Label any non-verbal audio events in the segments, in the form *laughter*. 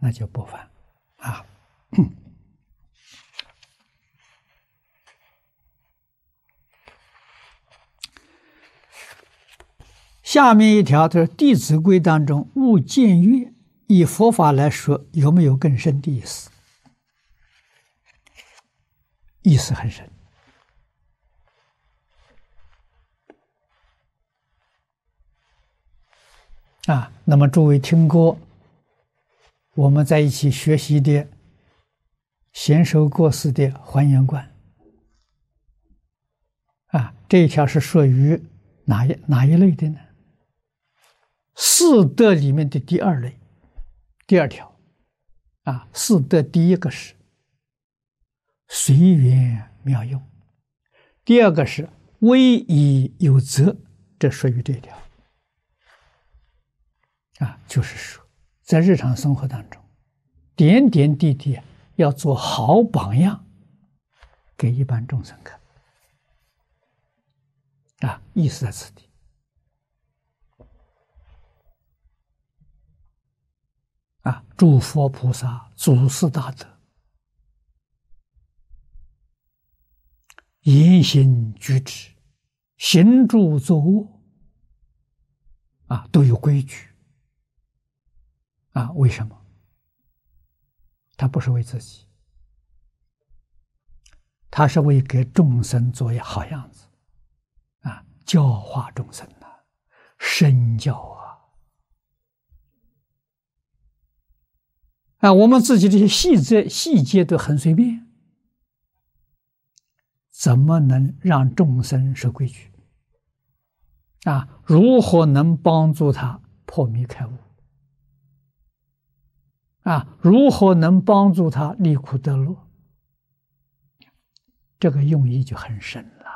那就不犯啊。下面一条，他说《弟子规》当中“勿见月”，以佛法来说，有没有更深的意思？意思很深啊。那么，诸位听过我们在一起学习的贤首过世的还原观。啊，这一条是属于哪一哪一类的呢？四德里面的第二类，第二条，啊，四德第一个是随缘妙用，第二个是威仪有责，这属于这条，啊，就是说，在日常生活当中，点点滴滴要做好榜样，给一般众生看，啊，意思在此地。啊！诸佛菩萨、祖师大德，言行举止、行住坐卧，啊，都有规矩。啊，为什么？他不是为自己，他是为给众生做一好样子，啊，教化众生呐，身教啊。啊，我们自己这些细节细节都很随便，怎么能让众生守规矩？啊，如何能帮助他破迷开悟？啊，如何能帮助他离苦得乐？这个用意就很深了。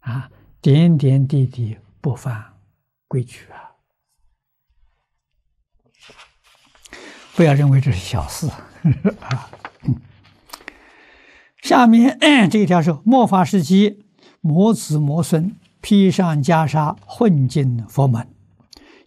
啊，点点滴滴不犯规矩啊。不要认为这是小事 *laughs* 啊！下面这一条说：末法时期，魔子魔孙披上袈裟，混进佛门，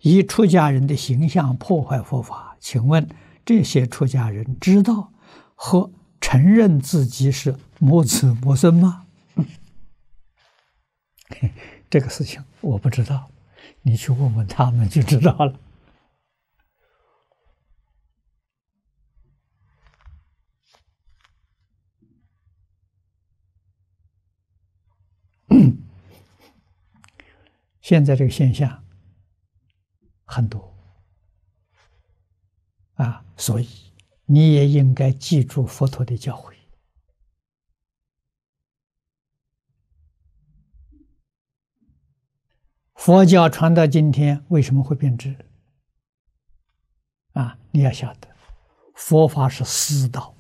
以出家人的形象破坏佛法。请问这些出家人知道和承认自己是魔子魔孙吗？*laughs* 这个事情我不知道，你去问问他们就知道了。现在这个现象很多啊，所以你也应该记住佛陀的教诲。佛教传到今天，为什么会变质？啊，你要晓得，佛法是师道，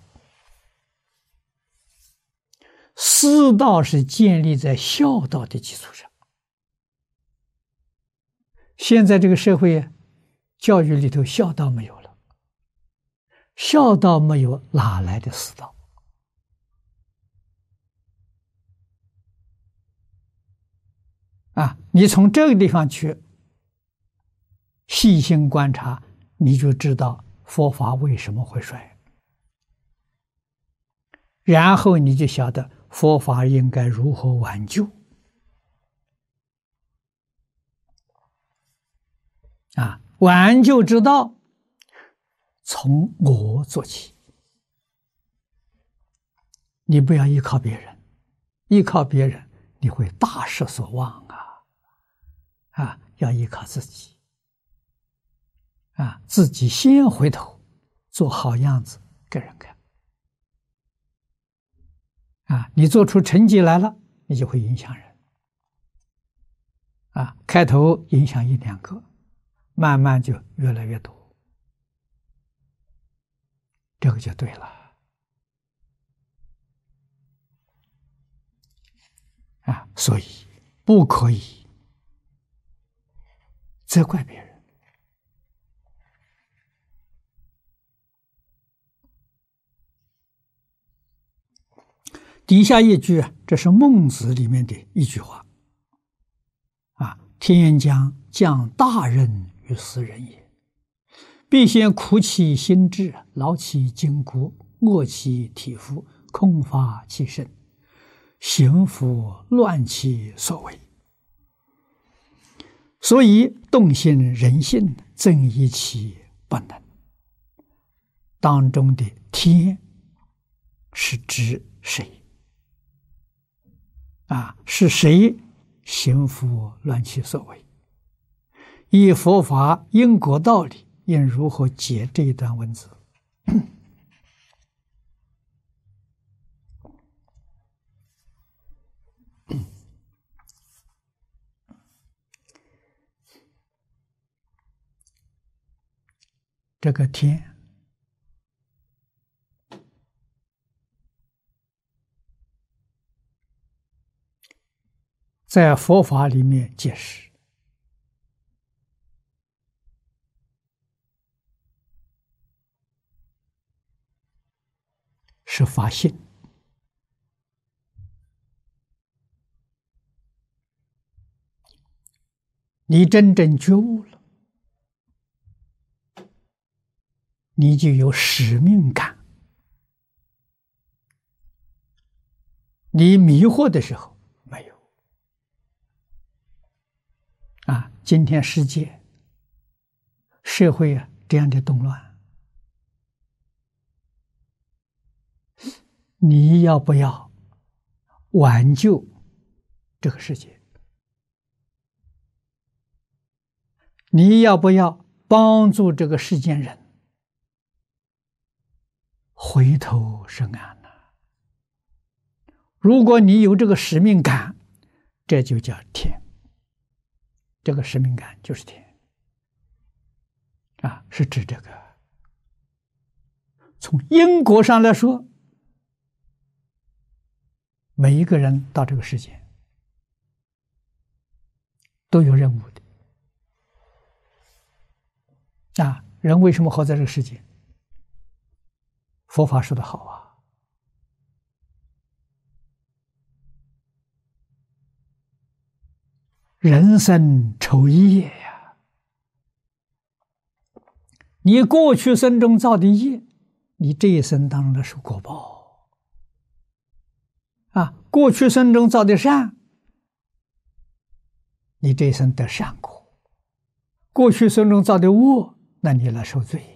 师道是建立在孝道的基础上。现在这个社会，教育里头孝道没有了，孝道没有，哪来的师道？啊，你从这个地方去细心观察，你就知道佛法为什么会衰，然后你就晓得佛法应该如何挽救。啊，挽救之道，从我做起。你不要依靠别人，依靠别人你会大失所望啊！啊，要依靠自己。啊，自己先回头，做好样子给人看。啊，你做出成绩来了，你就会影响人。啊，开头影响一两个。慢慢就越来越多，这个就对了啊！所以不可以责怪别人。底下一句，这是孟子里面的一句话啊：“天将降大任。”于斯人也，必先苦其心志，劳其筋骨，饿其体肤，空乏其身，行拂乱其所为。所以动心人性，增益其不能。当中的天是指谁？啊，是谁行拂乱其所为？以佛法因果道理，应如何解这一段文字？*coughs* 这个天，在佛法里面解释，是发心。你真正觉悟了。你就有使命感。你迷惑的时候没有啊？今天世界社会啊这样的动乱，你要不要挽救这个世界？你要不要帮助这个世间人？回头是岸呐！如果你有这个使命感，这就叫天。这个使命感就是天啊，是指这个。从因果上来说，每一个人到这个世界都有任务的啊。人为什么活在这个世界？佛法说的好啊，人生愁业呀，你过去生中造的业，你这一生当中的受果报啊，过去生中造的善，你这一生得善果；过去生中造的恶，那你来受罪。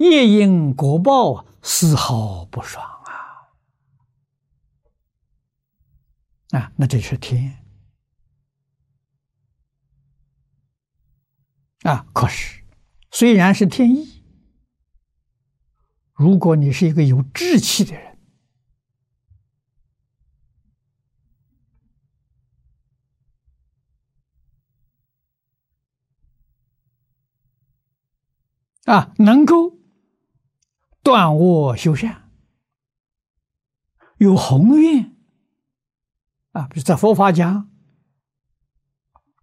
业因果报，丝毫不爽啊！啊，那这是天啊。可是，虽然是天意，如果你是一个有志气的人啊，能够。断恶修善，有宏愿啊！比如在佛法讲，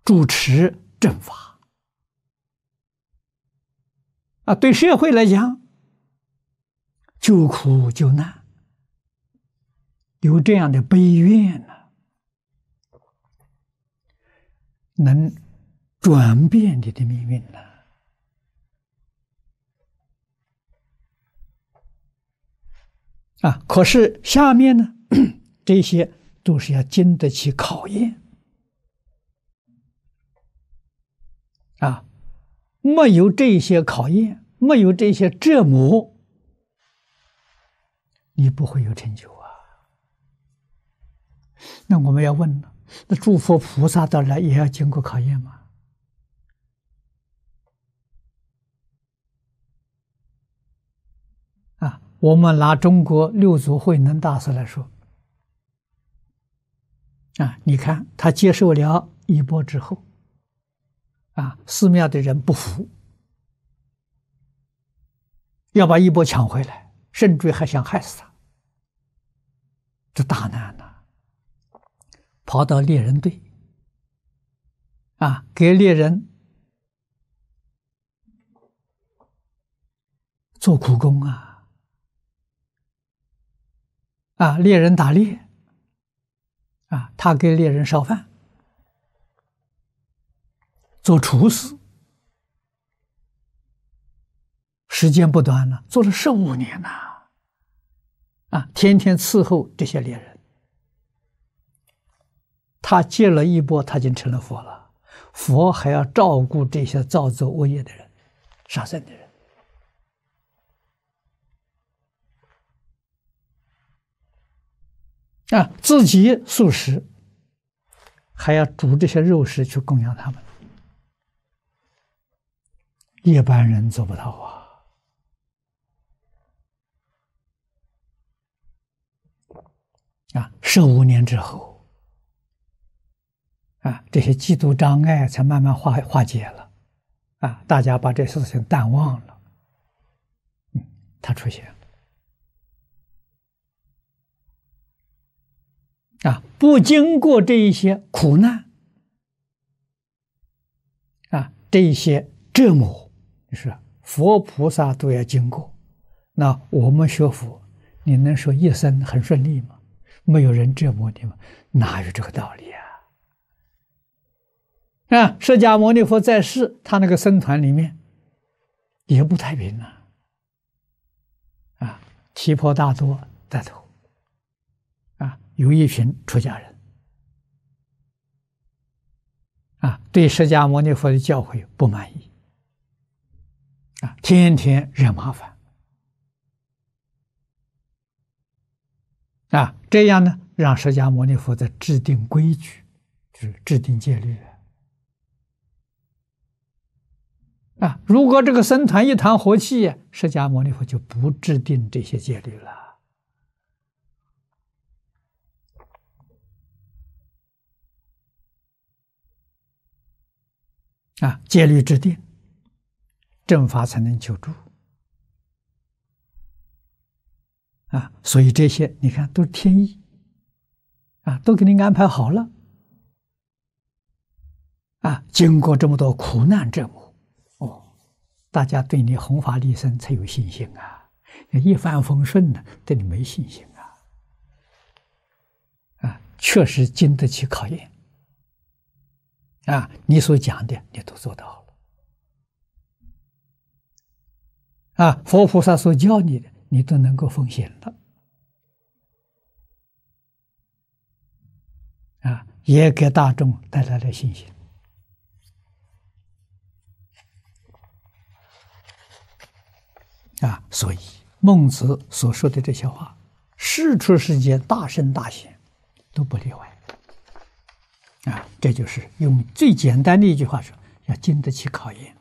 主持正法啊，对社会来讲，救苦救难，有这样的悲愿呢，能转变你的命运呢。啊可是下面呢，*clears throat* 这些都是要经得起考验啊！没有这些考验，没有这些折磨，你不会有成就啊！那我们要问了：那诸佛菩萨到来也要经过考验吗？我们拿中国六祖慧能大师来说，啊，你看他接受了衣钵之后，啊，寺庙的人不服，要把衣钵抢回来，甚至还想害死他，这大难呐！跑到猎人队，啊，给猎人做苦工啊。啊，猎人打猎，啊，他给猎人烧饭，做厨师，时间不短了，做了十五年呐，啊，天天伺候这些猎人。他接了一波，他就成了佛了。佛还要照顾这些造作恶业的人、杀生的人啊，自己素食，还要煮这些肉食去供养他们。一般人做不到啊！啊，十五年之后。啊，这些嫉妒障碍才慢慢化化解了，啊，大家把这事情淡忘了，嗯，他出现了，啊，不经过这一些苦难，啊，这一些折磨，是佛菩萨都要经过，那我们学佛，你能说一生很顺利吗？没有人折磨你吗？哪有这个道理啊？啊，释迦牟尼佛在世，他那个僧团里面也不太平啊。啊，提婆达多带头，有一群出家人，啊，对释迦牟尼佛的教诲不满意，啊，天天惹麻烦，啊，这样呢，让释迦牟尼佛在制定规矩，就是制定戒律。啊，如果这个僧团一团和气，释迦牟尼佛就不制定这些戒律了。啊，戒律制定，正法才能求助。啊，所以这些你看都是天意，啊，都给你安排好了。啊，经过这么多苦难折磨。哦大家对你弘法利生才有信心啊！一帆风顺的，对你没信心啊！啊，确实经得起考验啊！你所讲的，你都做到了啊！佛菩萨所教你的，你都能够奉献了啊！也给大众带来了信心。啊，所以孟子所说的这些话，世出世间大圣大贤都不例外。啊，这就是用最简单的一句话说：要经得起考验。